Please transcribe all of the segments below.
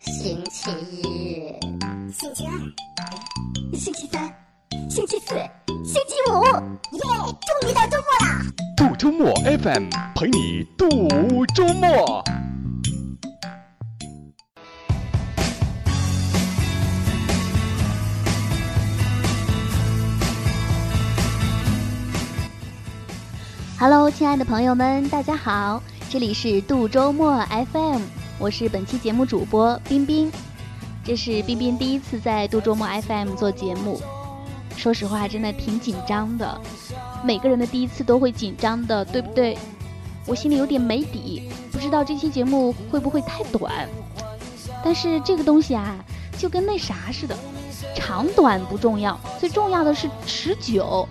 星期一，星期二，星期三，星期四，星期五，耶！终于到周末啦！度周末 FM 陪你度周末。Hello，亲爱的朋友们，大家好，这里是度周末 FM，我是本期节目主播冰冰。这是冰冰第一次在度周末 FM 做节目，说实话，真的挺紧张的。每个人的第一次都会紧张的，对不对？我心里有点没底，不知道这期节目会不会太短。但是这个东西啊，就跟那啥似的，长短不重要，最重要的是持久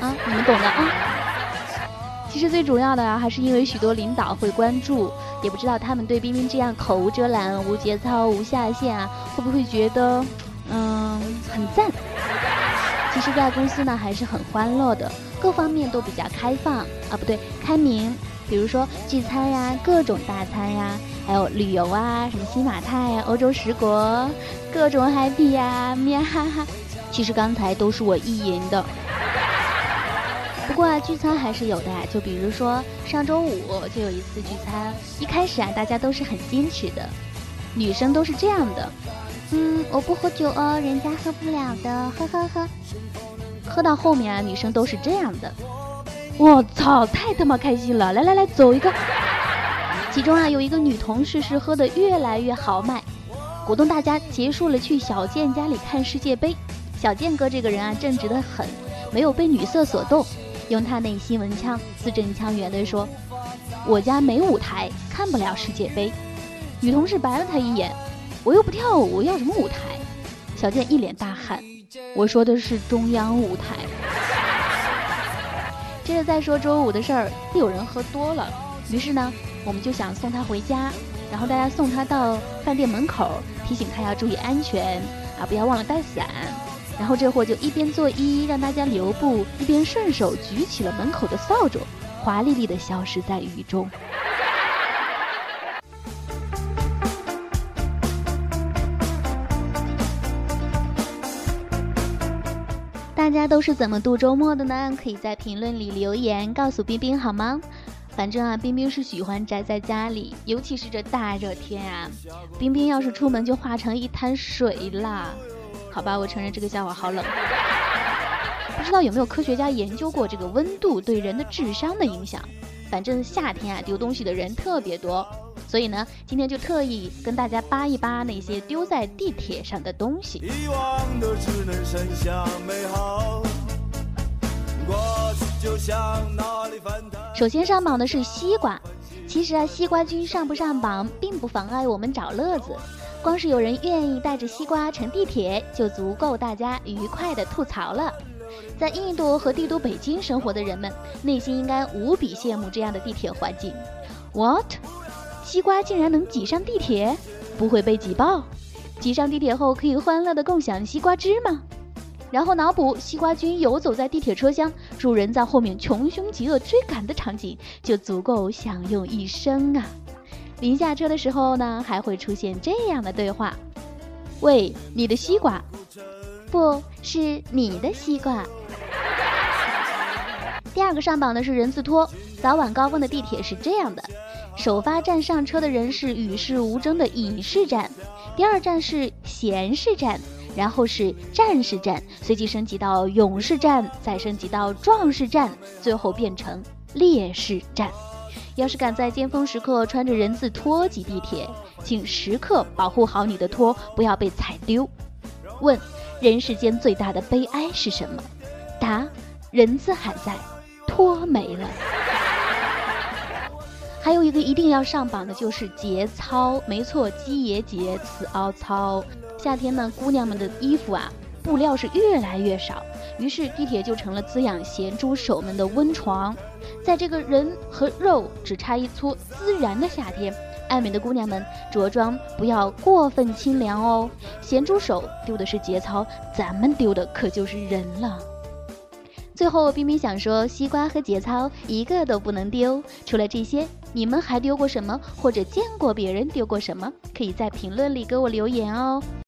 啊，你们懂的啊。其实最主要的啊，还是因为许多领导会关注，也不知道他们对冰冰这样口无遮拦、无节操、无下限啊，会不会觉得，嗯，很赞？其实，在公司呢，还是很欢乐的，各方面都比较开放啊，不对，开明。比如说聚餐呀，各种大餐呀，还有旅游啊，什么新马泰呀、欧洲十国，各种 happy 呀，喵哈哈。其实刚才都是我意淫的。不过啊，聚餐还是有的，就比如说上周五就有一次聚餐，一开始啊，大家都是很矜持的，女生都是这样的，嗯，我不喝酒哦，人家喝不了的，喝喝喝。喝到后面啊，女生都是这样的，我操，太他妈开心了，来来来，走一个。其中啊，有一个女同事是喝的越来越豪迈，鼓动大家结束了去小健家里看世界杯。小健哥这个人啊，正直的很，没有被女色所动。用他那新闻腔，字正腔圆地说：“我家没舞台，看不了世界杯。”女同事白了他一眼：“我又不跳舞，要什么舞台？”小健一脸大汗：“我说的是中央舞台。”接着再说周五的事儿，又有人喝多了，于是呢，我们就想送他回家，然后大家送他到饭店门口，提醒他要注意安全啊，不要忘了带伞。然后这货就一边作揖让大家留步，一边顺手举起了门口的扫帚，华丽丽的消失在雨中。大家都是怎么度周末的呢？可以在评论里留言告诉冰冰好吗？反正啊，冰冰是喜欢宅在家里，尤其是这大热天啊，冰冰要是出门就化成一滩水啦。好吧，我承认这个笑话好冷。不知道有没有科学家研究过这个温度对人的智商的影响？反正夏天啊，丢东西的人特别多，所以呢，今天就特意跟大家扒一扒那些丢在地铁上的东西。首先上榜的是西瓜。其实啊，西瓜君上不上榜，并不妨碍我们找乐子。光是有人愿意带着西瓜乘地铁，就足够大家愉快的吐槽了。在印度和帝都北京生活的人们，内心应该无比羡慕这样的地铁环境。What？西瓜竟然能挤上地铁，不会被挤爆？挤上地铁后可以欢乐的共享西瓜汁吗？然后脑补西瓜君游走在地铁车厢，主人在后面穷凶极恶追赶的场景，就足够享用一生啊！临下车的时候呢，还会出现这样的对话：“喂，你的西瓜，不是你的西瓜。”第二个上榜的是人字拖。早晚高峰的地铁是这样的：首发站上车的人是与世无争的乙式站，第二站是闲士站，然后是战士站，随即升级到勇士站，再升级到壮士站，最后变成烈士站。要是敢在尖峰时刻穿着人字拖挤地铁，请时刻保护好你的拖，不要被踩丢。问：人世间最大的悲哀是什么？答：人字还在，拖没了。还有一个一定要上榜的就是节操，没错，鸡爷节，此凹操。夏天呢，姑娘们的衣服啊，布料是越来越少，于是地铁就成了滋养咸猪手们的温床。在这个人和肉只差一撮孜然的夏天，爱美的姑娘们着装不要过分清凉哦。咸猪手丢的是节操，咱们丢的可就是人了。最后，冰冰想说，西瓜和节操一个都不能丢，除了这些，你们还丢过什么，或者见过别人丢过什么？可以在评论里给我留言哦。